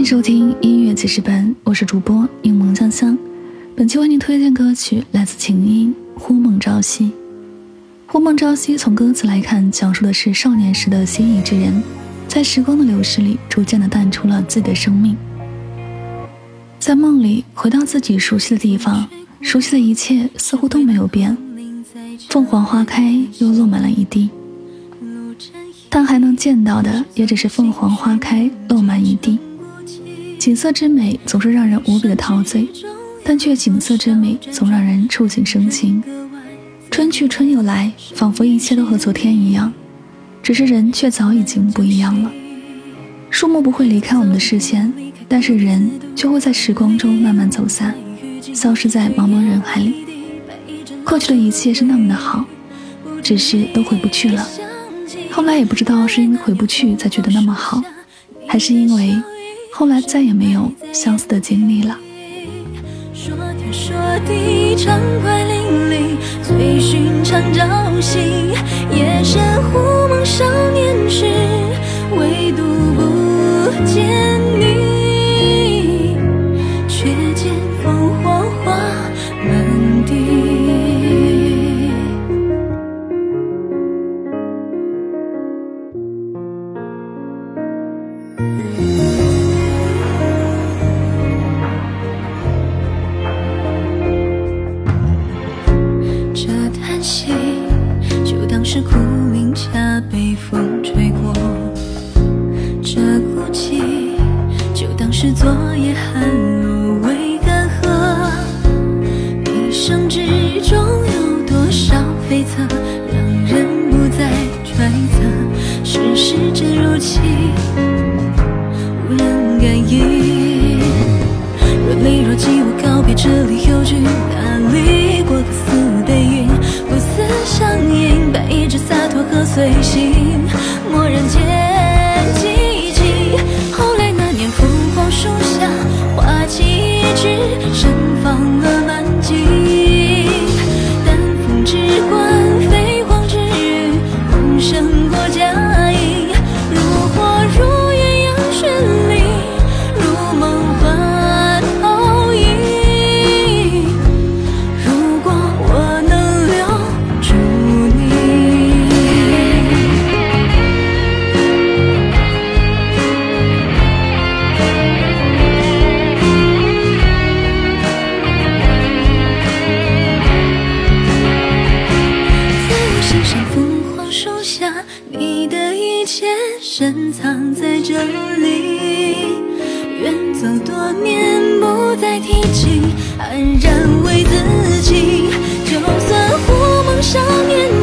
欢迎收听音乐记事本，我是主播柠檬香香。本期为您推荐歌曲来自秦音《忽梦朝夕》。《忽梦朝夕》从歌词来看，讲述的是少年时的心仪之人，在时光的流逝里，逐渐的淡出了自己的生命，在梦里回到自己熟悉的地方，熟悉的一切似乎都没有变。凤凰花开，又落满了一地。但还能见到的，也只是凤凰花开，落满一地。景色之美总是让人无比的陶醉，但却景色之美总让人触景生情。春去春又来，仿佛一切都和昨天一样，只是人却早已经不一样了。树木不会离开我们的视线，但是人却会在时光中慢慢走散，消失在茫茫人海里。过去的一切是那么的好，只是都回不去了。后来也不知道是因为回不去才觉得那么好，还是因为后来再也没有相似的经历了。说天说地，畅快淋漓，最寻常朝夕，息，就当是苦茗茶被风吹过；这孤寂，就当是昨夜寒露未干涸。一生之中有多少悱恻，让人不再揣测。世事真如棋，无人感应。若离若即，我告别这里，又去下，你的一切深藏在这里。远走多年，不再提起，安然为自己。就算忽梦少年